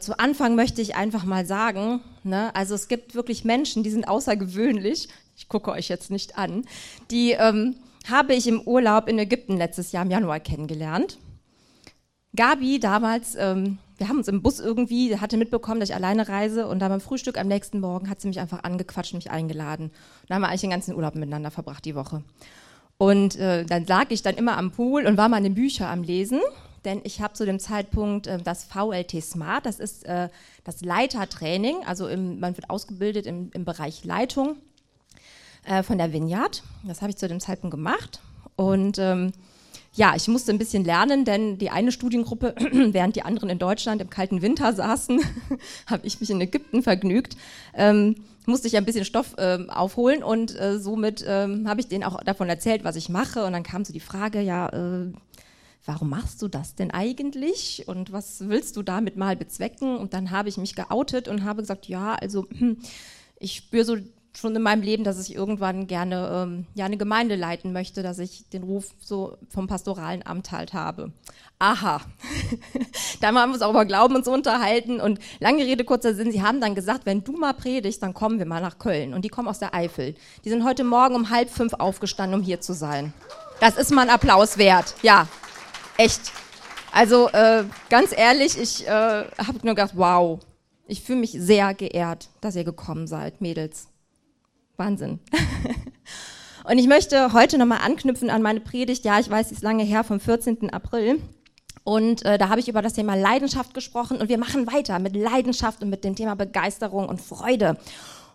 Zu Anfang möchte ich einfach mal sagen, ne, also es gibt wirklich Menschen, die sind außergewöhnlich. Ich gucke euch jetzt nicht an. Die ähm, habe ich im Urlaub in Ägypten letztes Jahr im Januar kennengelernt. Gabi damals, ähm, wir haben uns im Bus irgendwie, hatte mitbekommen, dass ich alleine reise und da beim Frühstück am nächsten Morgen hat sie mich einfach angequatscht und mich eingeladen. Und da haben wir eigentlich den ganzen Urlaub miteinander verbracht die Woche. Und äh, dann lag ich dann immer am Pool und war meine Bücher am Lesen denn ich habe zu dem Zeitpunkt äh, das VLT Smart, das ist äh, das Leitertraining, also im, man wird ausgebildet im, im Bereich Leitung äh, von der Vineyard. Das habe ich zu dem Zeitpunkt gemacht und ähm, ja, ich musste ein bisschen lernen, denn die eine Studiengruppe, während die anderen in Deutschland im kalten Winter saßen, habe ich mich in Ägypten vergnügt. Ähm, musste ich ein bisschen Stoff äh, aufholen und äh, somit ähm, habe ich denen auch davon erzählt, was ich mache. Und dann kam so die Frage, ja, äh, warum machst du das denn eigentlich und was willst du damit mal bezwecken? Und dann habe ich mich geoutet und habe gesagt, ja, also hm, ich spüre so schon in meinem Leben, dass ich irgendwann gerne ähm, ja, eine Gemeinde leiten möchte, dass ich den Ruf so vom pastoralen Amt halt habe. Aha. dann haben wir uns auch über Glauben uns unterhalten und lange Rede, kurzer Sinn, sie haben dann gesagt, wenn du mal predigst, dann kommen wir mal nach Köln. Und die kommen aus der Eifel. Die sind heute Morgen um halb fünf aufgestanden, um hier zu sein. Das ist mal ein Applaus wert. Ja, Echt. Also äh, ganz ehrlich, ich äh, habe nur gedacht, wow, ich fühle mich sehr geehrt, dass ihr gekommen seid, Mädels. Wahnsinn. Und ich möchte heute nochmal anknüpfen an meine Predigt. Ja, ich weiß, sie ist lange her, vom 14. April. Und äh, da habe ich über das Thema Leidenschaft gesprochen. Und wir machen weiter mit Leidenschaft und mit dem Thema Begeisterung und Freude.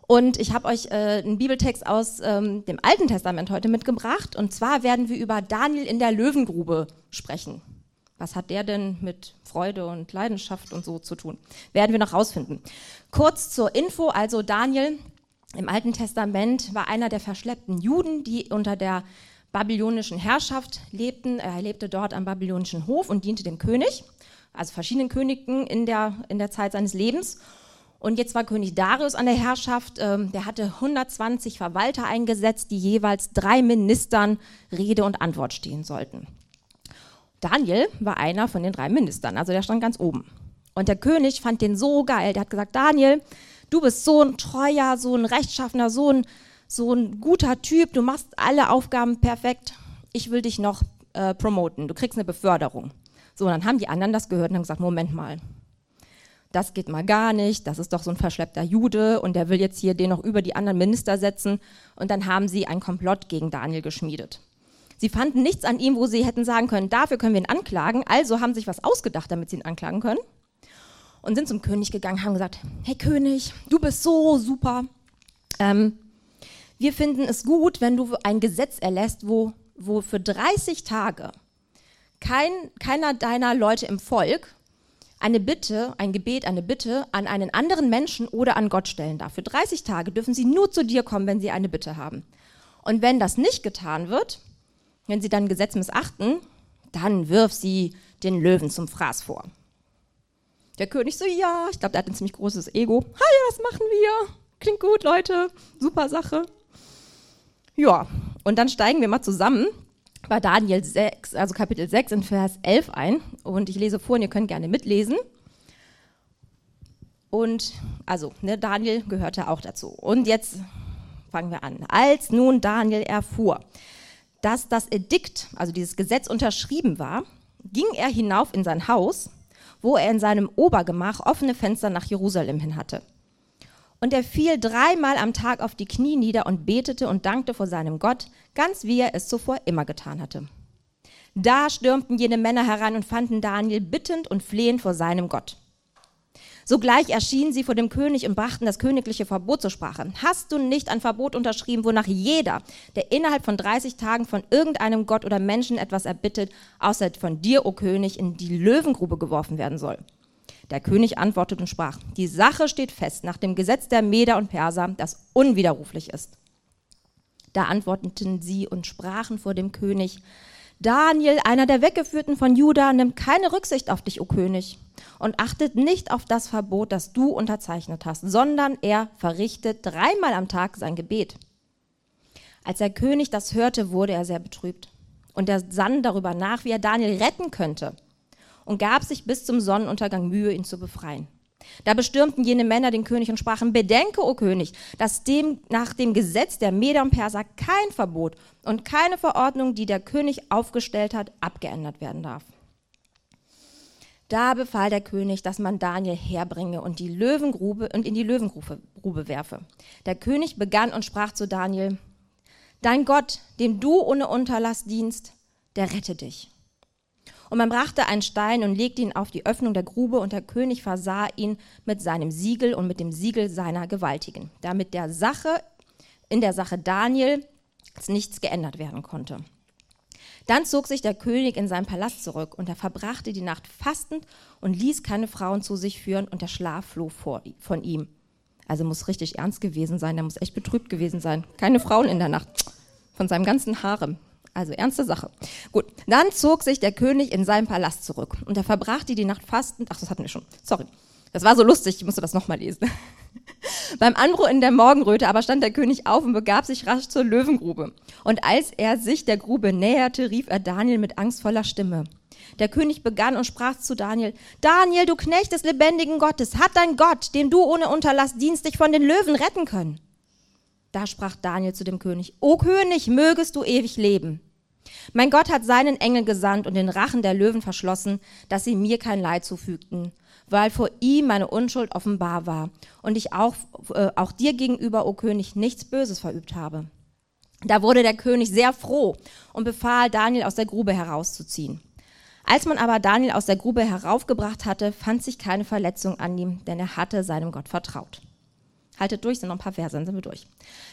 Und ich habe euch äh, einen Bibeltext aus ähm, dem Alten Testament heute mitgebracht. Und zwar werden wir über Daniel in der Löwengrube sprechen. Was hat der denn mit Freude und Leidenschaft und so zu tun? Werden wir noch rausfinden. Kurz zur Info, also Daniel im Alten Testament war einer der verschleppten Juden, die unter der babylonischen Herrschaft lebten. Er lebte dort am babylonischen Hof und diente dem König, also verschiedenen Königen in der, in der Zeit seines Lebens. Und jetzt war König Darius an der Herrschaft. Ähm, der hatte 120 Verwalter eingesetzt, die jeweils drei Ministern Rede und Antwort stehen sollten. Daniel war einer von den drei Ministern, also der stand ganz oben. Und der König fand den so geil. Der hat gesagt, Daniel, du bist so ein treuer, so ein rechtschaffener, so ein, so ein guter Typ. Du machst alle Aufgaben perfekt. Ich will dich noch äh, promoten. Du kriegst eine Beförderung. So, und dann haben die anderen das gehört und haben gesagt, Moment mal, das geht mal gar nicht, das ist doch so ein verschleppter Jude und der will jetzt hier den noch über die anderen Minister setzen. Und dann haben sie einen Komplott gegen Daniel geschmiedet. Sie fanden nichts an ihm, wo sie hätten sagen können, dafür können wir ihn anklagen, also haben sich was ausgedacht, damit sie ihn anklagen können. Und sind zum König gegangen, haben gesagt, hey König, du bist so super. Ähm, wir finden es gut, wenn du ein Gesetz erlässt, wo, wo für 30 Tage kein, keiner deiner Leute im Volk eine Bitte, ein Gebet, eine Bitte an einen anderen Menschen oder an Gott stellen darf. Für 30 Tage dürfen sie nur zu dir kommen, wenn sie eine Bitte haben. Und wenn das nicht getan wird, wenn sie dann Gesetz missachten, dann wirf sie den Löwen zum Fraß vor. Der König so, ja, ich glaube, der hat ein ziemlich großes Ego. Ha, ja, das machen wir. Klingt gut, Leute. Super Sache. Ja, und dann steigen wir mal zusammen bei Daniel 6, also Kapitel 6 in Vers 11 ein. Und ich lese vor und ihr könnt gerne mitlesen. Und also, ne, Daniel gehörte auch dazu. Und jetzt fangen wir an. Als nun Daniel erfuhr, dass das Edikt, also dieses Gesetz unterschrieben war, ging er hinauf in sein Haus, wo er in seinem Obergemach offene Fenster nach Jerusalem hin hatte. Und er fiel dreimal am Tag auf die Knie nieder und betete und dankte vor seinem Gott, ganz wie er es zuvor immer getan hatte. Da stürmten jene Männer heran und fanden Daniel bittend und flehend vor seinem Gott. Sogleich erschienen sie vor dem König und brachten das königliche Verbot zur Sprache. Hast du nicht ein Verbot unterschrieben, wonach jeder, der innerhalb von 30 Tagen von irgendeinem Gott oder Menschen etwas erbittet, außer von dir, o König, in die Löwengrube geworfen werden soll? Der König antwortete und sprach, die Sache steht fest nach dem Gesetz der Meder und Perser, das unwiderruflich ist. Da antworteten sie und sprachen vor dem König, Daniel, einer der Weggeführten von Juda, nimmt keine Rücksicht auf dich, o König, und achtet nicht auf das Verbot, das du unterzeichnet hast, sondern er verrichtet dreimal am Tag sein Gebet. Als der König das hörte, wurde er sehr betrübt. Und er sann darüber nach, wie er Daniel retten könnte und gab sich bis zum Sonnenuntergang Mühe, ihn zu befreien. Da bestürmten jene Männer den König und sprachen, bedenke, o König, dass dem, nach dem Gesetz der Meder und Perser kein Verbot und keine Verordnung, die der König aufgestellt hat, abgeändert werden darf. Da befahl der König, dass man Daniel herbringe und die Löwengrube und in die Löwengrube Grube werfe. Der König begann und sprach zu Daniel: Dein Gott, dem du ohne Unterlass dienst, der rette dich. Und man brachte einen Stein und legte ihn auf die Öffnung der Grube, und der König versah ihn mit seinem Siegel und mit dem Siegel seiner Gewaltigen, damit der Sache, in der Sache Daniel nichts geändert werden konnte. Dann zog sich der König in seinen Palast zurück, und er verbrachte die Nacht fastend und ließ keine Frauen zu sich führen, und der Schlaf floh vor, von ihm. Also muss richtig ernst gewesen sein, der muss echt betrübt gewesen sein. Keine Frauen in der Nacht. Von seinem ganzen Harem. Also ernste Sache. Gut, dann zog sich der König in seinen Palast zurück und er verbrachte die Nacht fastend. Ach, das hatten wir schon. Sorry. Das war so lustig, ich musste das nochmal lesen. Beim Anbruch in der Morgenröte aber stand der König auf und begab sich rasch zur Löwengrube. Und als er sich der Grube näherte, rief er Daniel mit angstvoller Stimme. Der König begann und sprach zu Daniel, Daniel, du Knecht des lebendigen Gottes, hat dein Gott, dem du ohne Unterlass dienst, dich von den Löwen retten können? Da sprach Daniel zu dem König, O König, mögest du ewig leben. Mein Gott hat seinen Engel gesandt und den Rachen der Löwen verschlossen, dass sie mir kein Leid zufügten, weil vor ihm meine Unschuld offenbar war und ich auch, äh, auch dir gegenüber, o König, nichts Böses verübt habe. Da wurde der König sehr froh und befahl, Daniel aus der Grube herauszuziehen. Als man aber Daniel aus der Grube heraufgebracht hatte, fand sich keine Verletzung an ihm, denn er hatte seinem Gott vertraut. Haltet durch, sind noch ein paar Verse, dann sind wir durch.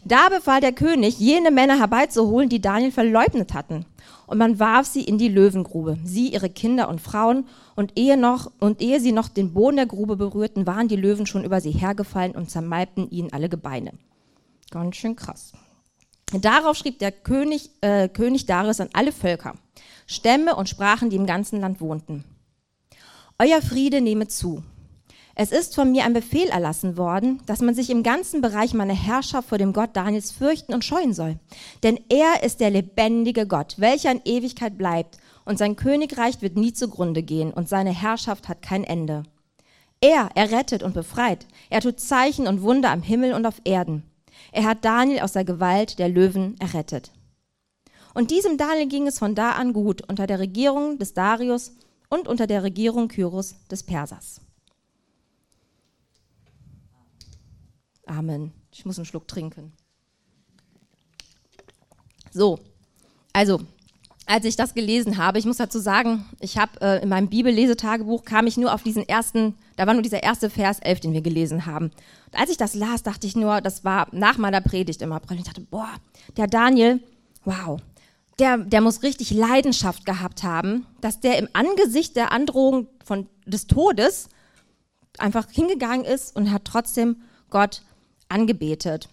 Da befahl der König, jene Männer herbeizuholen, die Daniel verleugnet hatten. Und man warf sie in die Löwengrube, sie, ihre Kinder und Frauen, und ehe, noch, und ehe sie noch den Boden der Grube berührten, waren die Löwen schon über sie hergefallen und zermalbten ihnen alle Gebeine. Ganz schön krass. Darauf schrieb der König, äh, König Darius an alle Völker, Stämme und Sprachen, die im ganzen Land wohnten. Euer Friede nehme zu es ist von mir ein Befehl erlassen worden, dass man sich im ganzen Bereich meiner Herrschaft vor dem Gott Daniels fürchten und scheuen soll. Denn er ist der lebendige Gott, welcher in Ewigkeit bleibt, und sein Königreich wird nie zugrunde gehen, und seine Herrschaft hat kein Ende. Er errettet und befreit. Er tut Zeichen und Wunder am Himmel und auf Erden. Er hat Daniel aus der Gewalt der Löwen errettet. Und diesem Daniel ging es von da an gut unter der Regierung des Darius und unter der Regierung Kyros des Persers. Amen. Ich muss einen Schluck trinken. So, also, als ich das gelesen habe, ich muss dazu sagen, ich habe äh, in meinem Bibellesetagebuch kam ich nur auf diesen ersten, da war nur dieser erste Vers 11, den wir gelesen haben. Und als ich das las, dachte ich nur, das war nach meiner Predigt im April. Ich dachte, boah, der Daniel, wow, der, der muss richtig Leidenschaft gehabt haben, dass der im Angesicht der Androhung von, des Todes einfach hingegangen ist und hat trotzdem Gott angebetet.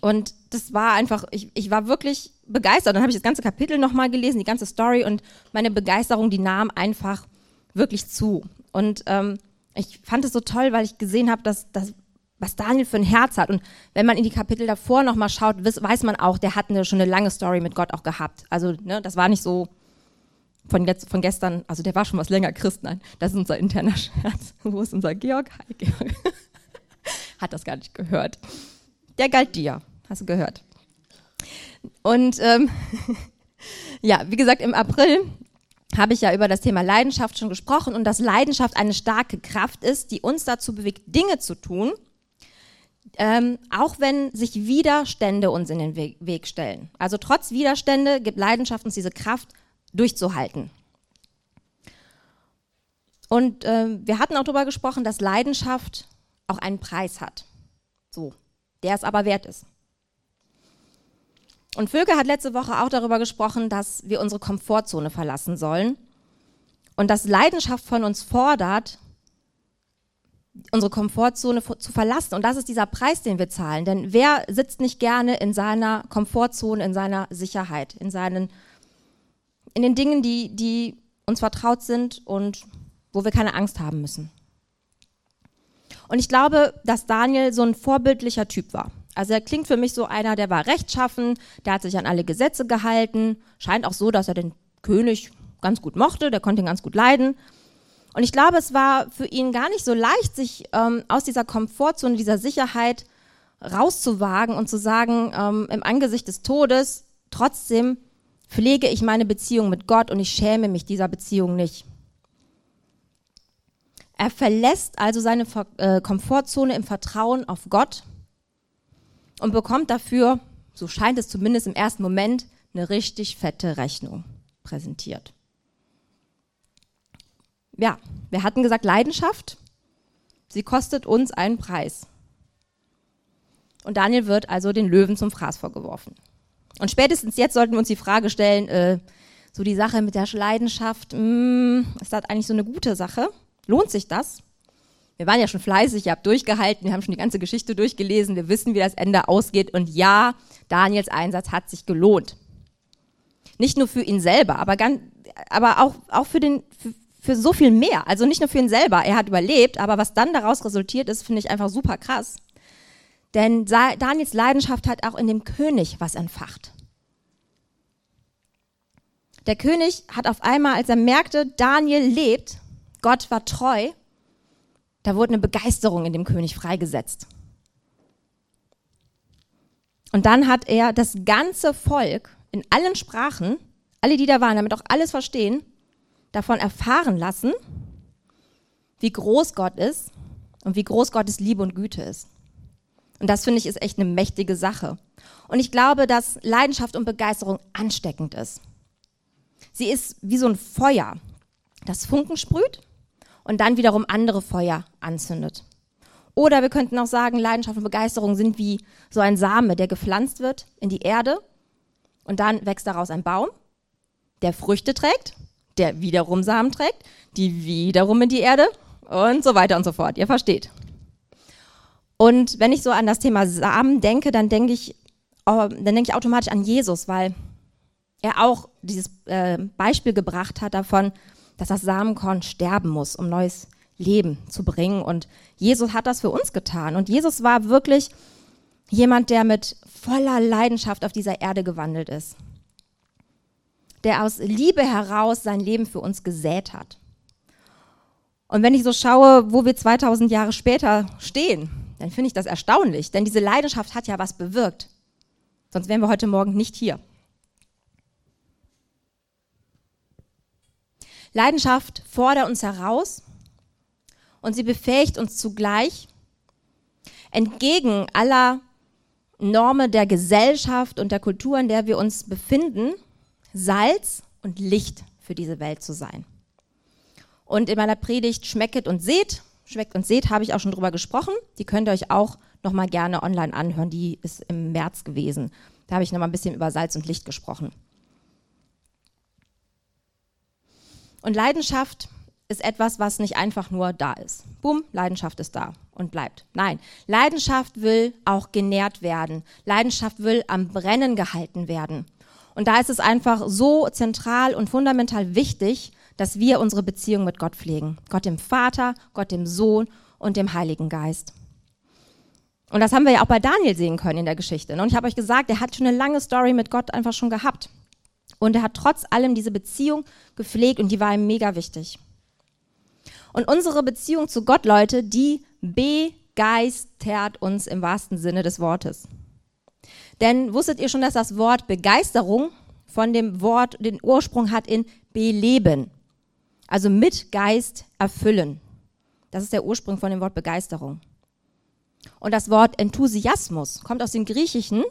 Und das war einfach, ich, ich war wirklich begeistert. Dann habe ich das ganze Kapitel nochmal gelesen, die ganze Story und meine Begeisterung, die nahm einfach wirklich zu. Und ähm, ich fand es so toll, weil ich gesehen habe, dass, dass was Daniel für ein Herz hat. Und wenn man in die Kapitel davor nochmal schaut, weiß man auch, der hat eine, schon eine lange Story mit Gott auch gehabt. Also ne, das war nicht so von, von gestern, also der war schon was länger Christ. Nein, das ist unser interner Scherz. Wo ist unser Georg? Hi, Georg hat das gar nicht gehört. Der galt dir, hast du gehört. Und ähm, ja, wie gesagt, im April habe ich ja über das Thema Leidenschaft schon gesprochen und dass Leidenschaft eine starke Kraft ist, die uns dazu bewegt, Dinge zu tun, ähm, auch wenn sich Widerstände uns in den Weg, stellen. Also trotz Widerstände gibt Leidenschaft uns diese Kraft, durchzuhalten. Und äh, wir hatten auch darüber gesprochen, dass Leidenschaft auch einen Preis hat. So, der es aber wert ist. Und Vöge hat letzte Woche auch darüber gesprochen, dass wir unsere Komfortzone verlassen sollen und dass Leidenschaft von uns fordert, unsere Komfortzone zu verlassen. Und das ist dieser Preis, den wir zahlen. Denn wer sitzt nicht gerne in seiner Komfortzone, in seiner Sicherheit, in, seinen, in den Dingen, die, die uns vertraut sind und wo wir keine Angst haben müssen? Und ich glaube, dass Daniel so ein vorbildlicher Typ war. Also er klingt für mich so einer, der war rechtschaffen, der hat sich an alle Gesetze gehalten, scheint auch so, dass er den König ganz gut mochte, der konnte ihn ganz gut leiden. Und ich glaube, es war für ihn gar nicht so leicht, sich ähm, aus dieser Komfortzone, dieser Sicherheit rauszuwagen und zu sagen, ähm, im Angesicht des Todes, trotzdem pflege ich meine Beziehung mit Gott und ich schäme mich dieser Beziehung nicht. Er verlässt also seine äh, Komfortzone im Vertrauen auf Gott und bekommt dafür, so scheint es zumindest im ersten Moment, eine richtig fette Rechnung präsentiert. Ja, wir hatten gesagt, Leidenschaft, sie kostet uns einen Preis. Und Daniel wird also den Löwen zum Fraß vorgeworfen. Und spätestens jetzt sollten wir uns die Frage stellen, äh, so die Sache mit der Leidenschaft, mh, hm, ist das eigentlich so eine gute Sache? Lohnt sich das? Wir waren ja schon fleißig, ihr habt durchgehalten, wir haben schon die ganze Geschichte durchgelesen, wir wissen, wie das Ende ausgeht. Und ja, Daniels Einsatz hat sich gelohnt. Nicht nur für ihn selber, aber, ganz, aber auch, auch für, den, für, für so viel mehr. Also nicht nur für ihn selber, er hat überlebt, aber was dann daraus resultiert ist, finde ich einfach super krass. Denn Daniels Leidenschaft hat auch in dem König was entfacht. Der König hat auf einmal, als er merkte, Daniel lebt, Gott war treu, da wurde eine Begeisterung in dem König freigesetzt. Und dann hat er das ganze Volk in allen Sprachen, alle, die da waren, damit auch alles verstehen, davon erfahren lassen, wie groß Gott ist und wie groß Gottes Liebe und Güte ist. Und das finde ich ist echt eine mächtige Sache. Und ich glaube, dass Leidenschaft und Begeisterung ansteckend ist. Sie ist wie so ein Feuer, das Funken sprüht und dann wiederum andere Feuer anzündet. Oder wir könnten auch sagen, Leidenschaft und Begeisterung sind wie so ein Same, der gepflanzt wird in die Erde und dann wächst daraus ein Baum, der Früchte trägt, der wiederum Samen trägt, die wiederum in die Erde und so weiter und so fort. Ihr versteht. Und wenn ich so an das Thema Samen denke, dann denke ich, oh, dann denke ich automatisch an Jesus, weil er auch dieses äh, Beispiel gebracht hat davon, dass das Samenkorn sterben muss, um neues Leben zu bringen. Und Jesus hat das für uns getan. Und Jesus war wirklich jemand, der mit voller Leidenschaft auf dieser Erde gewandelt ist. Der aus Liebe heraus sein Leben für uns gesät hat. Und wenn ich so schaue, wo wir 2000 Jahre später stehen, dann finde ich das erstaunlich, denn diese Leidenschaft hat ja was bewirkt. Sonst wären wir heute Morgen nicht hier. Leidenschaft fordert uns heraus und sie befähigt uns zugleich, entgegen aller Normen der Gesellschaft und der Kultur, in der wir uns befinden, Salz und Licht für diese Welt zu sein. Und in meiner Predigt Schmecket und Seht Schmeckt und seht, habe ich auch schon drüber gesprochen. Die könnt ihr euch auch noch mal gerne online anhören. Die ist im März gewesen. Da habe ich noch mal ein bisschen über Salz und Licht gesprochen. Und Leidenschaft ist etwas, was nicht einfach nur da ist. Bumm, Leidenschaft ist da und bleibt. Nein, Leidenschaft will auch genährt werden. Leidenschaft will am Brennen gehalten werden. Und da ist es einfach so zentral und fundamental wichtig, dass wir unsere Beziehung mit Gott pflegen. Gott dem Vater, Gott dem Sohn und dem Heiligen Geist. Und das haben wir ja auch bei Daniel sehen können in der Geschichte. Und ich habe euch gesagt, er hat schon eine lange Story mit Gott einfach schon gehabt. Und er hat trotz allem diese Beziehung gepflegt und die war ihm mega wichtig. Und unsere Beziehung zu Gott, Leute, die begeistert uns im wahrsten Sinne des Wortes. Denn wusstet ihr schon, dass das Wort Begeisterung von dem Wort den Ursprung hat in beleben? Also mit Geist erfüllen. Das ist der Ursprung von dem Wort Begeisterung. Und das Wort Enthusiasmus kommt aus dem Griechischen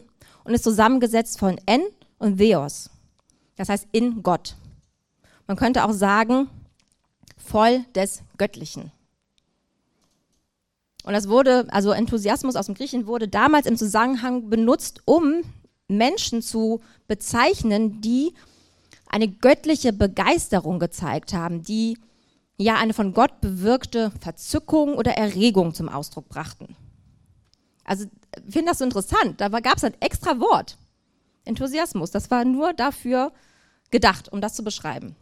und ist zusammengesetzt von en und theos. Das heißt in Gott. Man könnte auch sagen, voll des Göttlichen. Und das wurde, also Enthusiasmus aus dem Griechischen wurde damals im Zusammenhang benutzt, um Menschen zu bezeichnen, die eine göttliche Begeisterung gezeigt haben, die ja eine von Gott bewirkte Verzückung oder Erregung zum Ausdruck brachten. Also ich finde das so interessant. Da gab es ein extra Wort. Enthusiasmus. Das war nur dafür gedacht, um das zu beschreiben.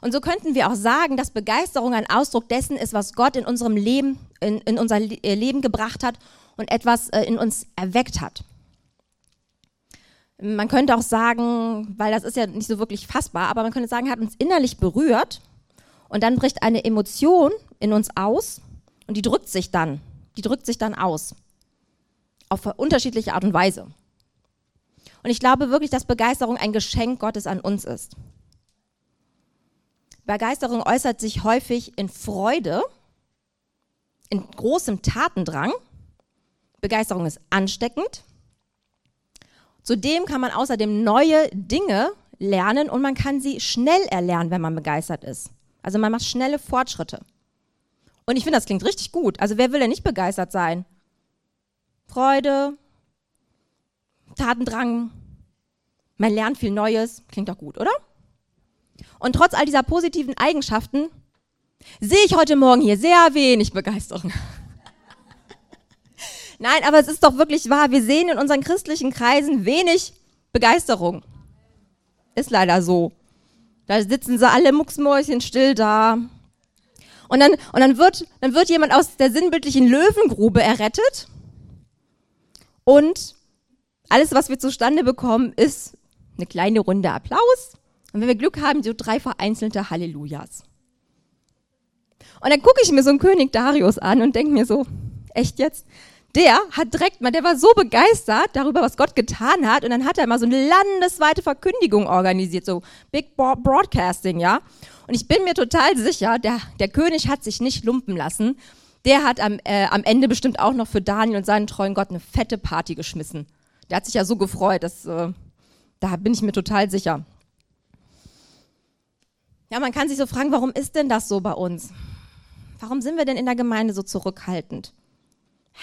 Und so könnten wir auch sagen, dass Begeisterung ein Ausdruck dessen ist, was Gott in unserem Leben, in, in unser Leben gebracht hat und etwas äh, in uns erweckt hat. Man könnte auch sagen, weil das ist ja nicht so wirklich fassbar, aber man könnte sagen, hat uns innerlich berührt Und dann bricht eine Emotion in uns aus und die drückt sich dann, die drückt sich dann aus. Auf unterschiedliche Art und Weise. Und ich glaube wirklich, dass Begeisterung ein Geschenk Gottes an uns ist. Begeisterung äußert sich häufig in Freude, in großem Tatendrang. Begeisterung ist ansteckend. Zudem kann man außerdem neue Dinge lernen und man kann sie schnell erlernen, wenn man begeistert ist. Also man macht schnelle Fortschritte. Und ich finde, das klingt richtig gut. Also wer will denn nicht begeistert sein? Freude, Tatendrang, man lernt viel Neues, klingt doch gut, oder? Und trotz all dieser positiven Eigenschaften sehe ich heute Morgen hier sehr wenig Begeisterung. Nein, aber es ist doch wirklich wahr, wir sehen in unseren christlichen Kreisen wenig Begeisterung. Ist leider so. Da sitzen sie alle mucksmäuschen still da. Und dann, und dann, wird, dann wird jemand aus der sinnbildlichen Löwengrube errettet. Und alles, was wir zustande bekommen, ist eine kleine Runde Applaus. Und wenn wir Glück haben, so drei vereinzelte Hallelujahs. Und dann gucke ich mir so einen König Darius an und denke mir so, echt jetzt? Der hat direkt mal, der war so begeistert darüber, was Gott getan hat. Und dann hat er mal so eine landesweite Verkündigung organisiert, so Big Broadcasting, ja. Und ich bin mir total sicher, der, der König hat sich nicht lumpen lassen. Der hat am, äh, am Ende bestimmt auch noch für Daniel und seinen treuen Gott eine fette Party geschmissen. Der hat sich ja so gefreut, dass, äh, da bin ich mir total sicher. Ja, man kann sich so fragen, warum ist denn das so bei uns? Warum sind wir denn in der Gemeinde so zurückhaltend?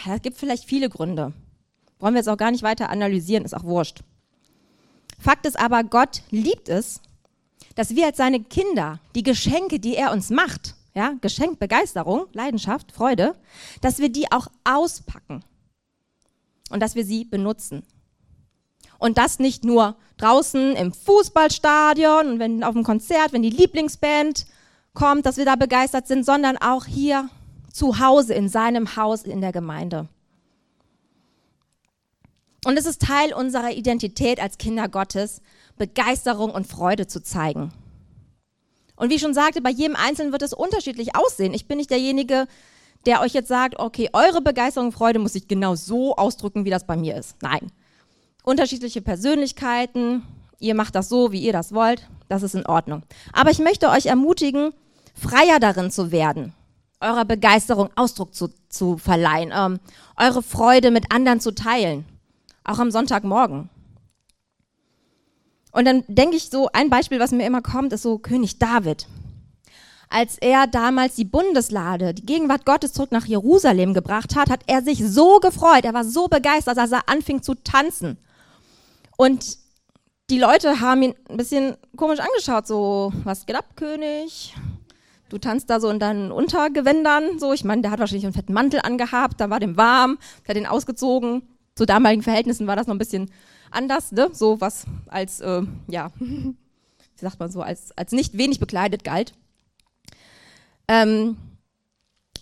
Es gibt vielleicht viele Gründe. Wollen wir jetzt auch gar nicht weiter analysieren, ist auch wurscht. Fakt ist aber, Gott liebt es, dass wir als seine Kinder die Geschenke, die er uns macht, ja, Geschenk, Begeisterung, Leidenschaft, Freude, dass wir die auch auspacken und dass wir sie benutzen. Und das nicht nur draußen im Fußballstadion und wenn auf dem Konzert, wenn die Lieblingsband kommt, dass wir da begeistert sind, sondern auch hier zu Hause, in seinem Haus, in der Gemeinde. Und es ist Teil unserer Identität als Kinder Gottes, Begeisterung und Freude zu zeigen. Und wie ich schon sagte, bei jedem Einzelnen wird es unterschiedlich aussehen. Ich bin nicht derjenige, der euch jetzt sagt, okay, eure Begeisterung und Freude muss sich genau so ausdrücken, wie das bei mir ist. Nein. Unterschiedliche Persönlichkeiten, ihr macht das so, wie ihr das wollt, das ist in Ordnung. Aber ich möchte euch ermutigen, freier darin zu werden, eurer Begeisterung Ausdruck zu, zu verleihen, ähm, eure Freude mit anderen zu teilen, auch am Sonntagmorgen. Und dann denke ich so, ein Beispiel, was mir immer kommt, ist so König David. Als er damals die Bundeslade, die Gegenwart Gottes zurück nach Jerusalem gebracht hat, hat er sich so gefreut, er war so begeistert, dass er anfing zu tanzen. Und die Leute haben ihn ein bisschen komisch angeschaut, so, was geht ab, König? Du tanzt da so in deinen Untergewändern, so. Ich meine, der hat wahrscheinlich einen fetten Mantel angehabt, da war dem warm, der hat den ausgezogen. Zu damaligen Verhältnissen war das noch ein bisschen anders, ne? So was als, äh, ja, wie sagt man so, als, als nicht wenig bekleidet galt. Ähm,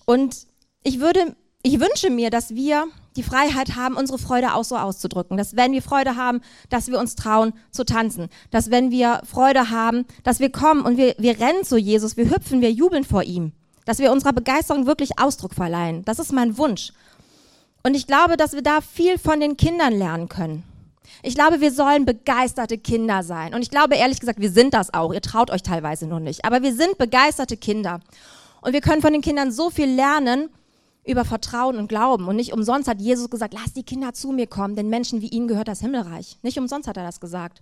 und ich würde, ich wünsche mir, dass wir die Freiheit haben, unsere Freude auch so auszudrücken. Dass wenn wir Freude haben, dass wir uns trauen zu tanzen. Dass wenn wir Freude haben, dass wir kommen und wir, wir rennen zu Jesus, wir hüpfen, wir jubeln vor ihm. Dass wir unserer Begeisterung wirklich Ausdruck verleihen. Das ist mein Wunsch. Und ich glaube, dass wir da viel von den Kindern lernen können. Ich glaube, wir sollen begeisterte Kinder sein. Und ich glaube, ehrlich gesagt, wir sind das auch. Ihr traut euch teilweise nur nicht. Aber wir sind begeisterte Kinder. Und wir können von den Kindern so viel lernen, über Vertrauen und Glauben. Und nicht umsonst hat Jesus gesagt, lass die Kinder zu mir kommen, denn Menschen wie ihnen gehört das Himmelreich. Nicht umsonst hat er das gesagt.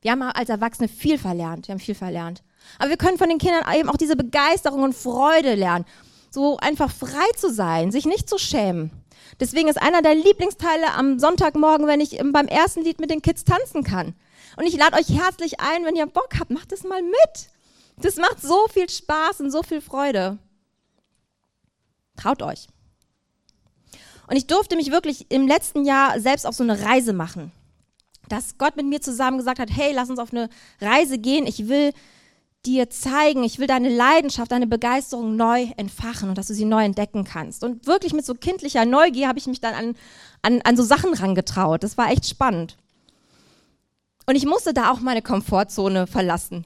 Wir haben als Erwachsene viel verlernt. Wir haben viel verlernt. Aber wir können von den Kindern eben auch diese Begeisterung und Freude lernen. So einfach frei zu sein, sich nicht zu schämen. Deswegen ist einer der Lieblingsteile am Sonntagmorgen, wenn ich beim ersten Lied mit den Kids tanzen kann. Und ich lade euch herzlich ein, wenn ihr Bock habt, macht es mal mit. Das macht so viel Spaß und so viel Freude. Traut euch. Und ich durfte mich wirklich im letzten Jahr selbst auf so eine Reise machen. Dass Gott mit mir zusammen gesagt hat, hey, lass uns auf eine Reise gehen. Ich will dir zeigen, ich will deine Leidenschaft, deine Begeisterung neu entfachen und dass du sie neu entdecken kannst. Und wirklich mit so kindlicher Neugier habe ich mich dann an, an, an so Sachen rangetraut. Das war echt spannend. Und ich musste da auch meine Komfortzone verlassen.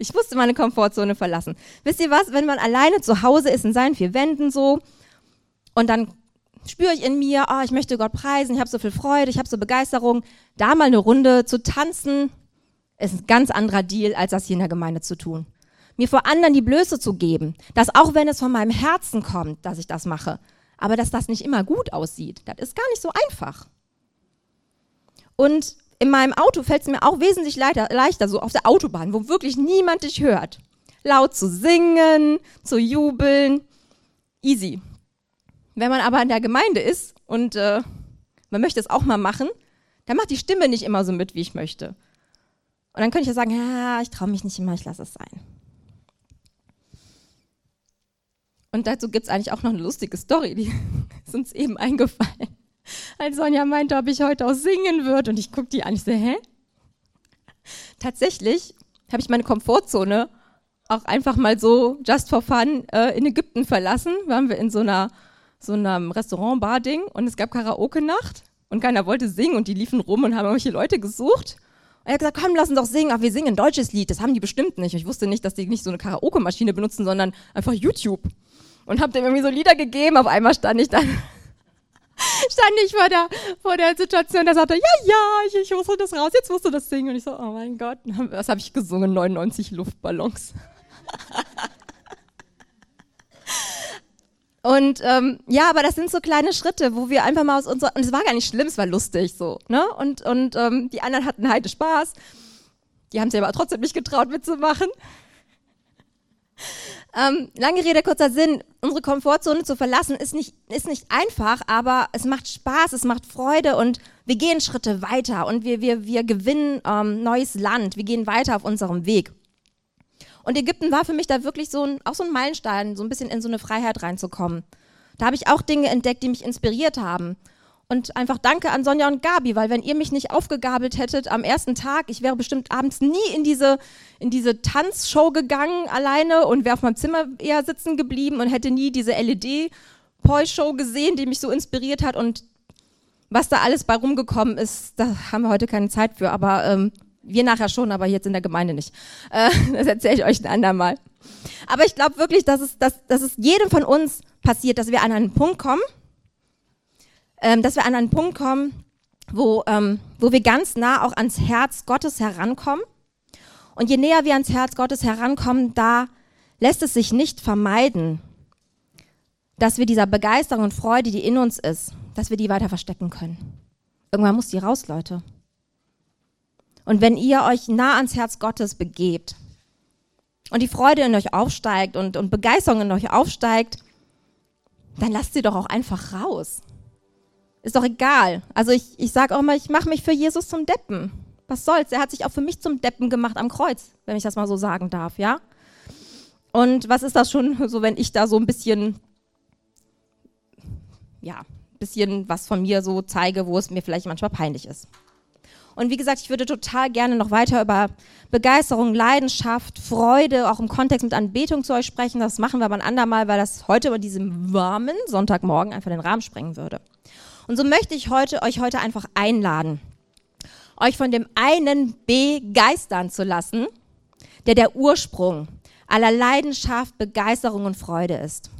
Ich musste meine Komfortzone verlassen. Wisst ihr was, wenn man alleine zu Hause ist in seinen vier Wänden so und dann spüre ich in mir, oh, ich möchte Gott preisen, ich habe so viel Freude, ich habe so Begeisterung, da mal eine Runde zu tanzen, ist ein ganz anderer Deal, als das hier in der Gemeinde zu tun. Mir vor anderen die Blöße zu geben, dass auch wenn es von meinem Herzen kommt, dass ich das mache, aber dass das nicht immer gut aussieht, das ist gar nicht so einfach. Und in meinem Auto fällt es mir auch wesentlich leichter, leichter, so auf der Autobahn, wo wirklich niemand dich hört, laut zu singen, zu jubeln. Easy. Wenn man aber in der Gemeinde ist und äh, man möchte es auch mal machen, dann macht die Stimme nicht immer so mit, wie ich möchte. Und dann könnte ich ja sagen, ja, ich traue mich nicht immer, ich lasse es sein. Und dazu gibt es eigentlich auch noch eine lustige Story, die ist uns eben eingefallen als Sonja meinte, ob ich heute auch singen würde. Und ich gucke die an, ich so, hä? Tatsächlich habe ich meine Komfortzone auch einfach mal so just for fun äh, in Ägypten verlassen. Waren wir in so einer so einem Restaurant-Bar-Ding und es gab Karaoke-Nacht und keiner wollte singen und die liefen rum und haben irgendwelche Leute gesucht. Und er hat gesagt, komm, lass uns doch singen. Ach, wir singen ein deutsches Lied. Das haben die bestimmt nicht. Ich wusste nicht, dass die nicht so eine Karaoke-Maschine benutzen, sondern einfach YouTube. Und hab dem irgendwie so Lieder gegeben. Auf einmal stand ich dann stand ich vor der, vor der Situation, der sagte, ja, ja, ich, ich wusste das raus, jetzt musst du das singen. Und ich so, oh mein Gott, was habe ich gesungen? 99 Luftballons. Und ähm, ja, aber das sind so kleine Schritte, wo wir einfach mal aus unserer, und es war gar nicht schlimm, es war lustig so, ne? Und, und ähm, die anderen hatten heide Spaß. Die haben sich aber trotzdem nicht getraut mitzumachen. Ähm, lange Rede, kurzer Sinn, unsere Komfortzone zu verlassen ist nicht, ist nicht einfach, aber es macht Spaß, es macht Freude und wir gehen Schritte weiter und wir, wir, wir gewinnen ähm, neues Land, wir gehen weiter auf unserem Weg. Und Ägypten war für mich da wirklich so ein, auch so ein Meilenstein, so ein bisschen in so eine Freiheit reinzukommen. Da habe ich auch Dinge entdeckt, die mich inspiriert haben. Und einfach danke an Sonja und Gabi, weil wenn ihr mich nicht aufgegabelt hättet am ersten Tag, ich wäre bestimmt abends nie in diese, in diese Tanzshow gegangen alleine und wäre auf meinem Zimmer eher sitzen geblieben und hätte nie diese LED-Poi-Show gesehen, die mich so inspiriert hat. Und was da alles bei rumgekommen ist, da haben wir heute keine Zeit für, aber ähm, wir nachher schon, aber jetzt in der Gemeinde nicht. Äh, das erzähle ich euch ein andermal. Aber ich glaube wirklich, dass es, dass, dass es jedem von uns passiert, dass wir an einen Punkt kommen, ähm, dass wir an einen Punkt kommen, wo, ähm, wo wir ganz nah auch ans Herz Gottes herankommen. Und je näher wir ans Herz Gottes herankommen, da lässt es sich nicht vermeiden, dass wir dieser Begeisterung und Freude, die in uns ist, dass wir die weiter verstecken können. Irgendwann muss die raus, Leute. Und wenn ihr euch nah ans Herz Gottes begebt und die Freude in euch aufsteigt und, und Begeisterung in euch aufsteigt, dann lasst sie doch auch einfach raus. Ist doch egal. Also ich, ich sage auch mal, ich mache mich für Jesus zum Deppen. Was soll's? Er hat sich auch für mich zum Deppen gemacht am Kreuz, wenn ich das mal so sagen darf, ja? Und was ist das schon so, wenn ich da so ein bisschen, ja, bisschen was von mir so zeige, wo es mir vielleicht manchmal peinlich ist. Und wie gesagt, ich würde total gerne noch weiter über Begeisterung, Leidenschaft, Freude, auch im Kontext mit Anbetung zu euch sprechen. Das machen wir aber ein andermal, weil das heute über diesem warmen Sonntagmorgen einfach den Rahmen sprengen würde. Und so möchte ich heute, euch heute einfach einladen, euch von dem einen begeistern zu lassen, der der Ursprung aller Leidenschaft, Begeisterung und Freude ist.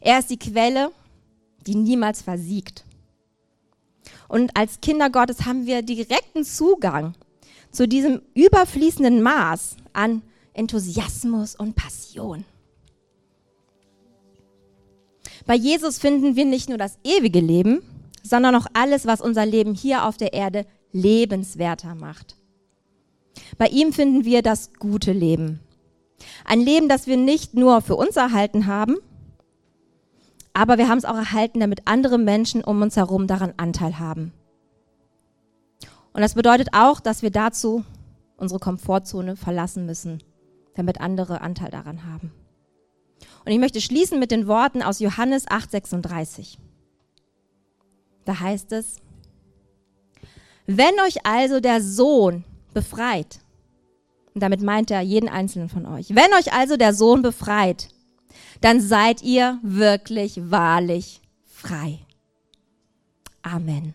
Er ist die Quelle, die niemals versiegt. Und als Kinder Gottes haben wir direkten Zugang zu diesem überfließenden Maß an Enthusiasmus und Passion. Bei Jesus finden wir nicht nur das ewige Leben, sondern auch alles, was unser Leben hier auf der Erde lebenswerter macht. Bei ihm finden wir das gute Leben. Ein Leben, das wir nicht nur für uns erhalten haben, aber wir haben es auch erhalten, damit andere Menschen um uns herum daran Anteil haben. Und das bedeutet auch, dass wir dazu unsere Komfortzone verlassen müssen, damit andere Anteil daran haben. Und ich möchte schließen mit den Worten aus Johannes 8:36. Da heißt es, wenn euch also der Sohn befreit, und damit meint er jeden einzelnen von euch, wenn euch also der Sohn befreit, dann seid ihr wirklich wahrlich frei. Amen.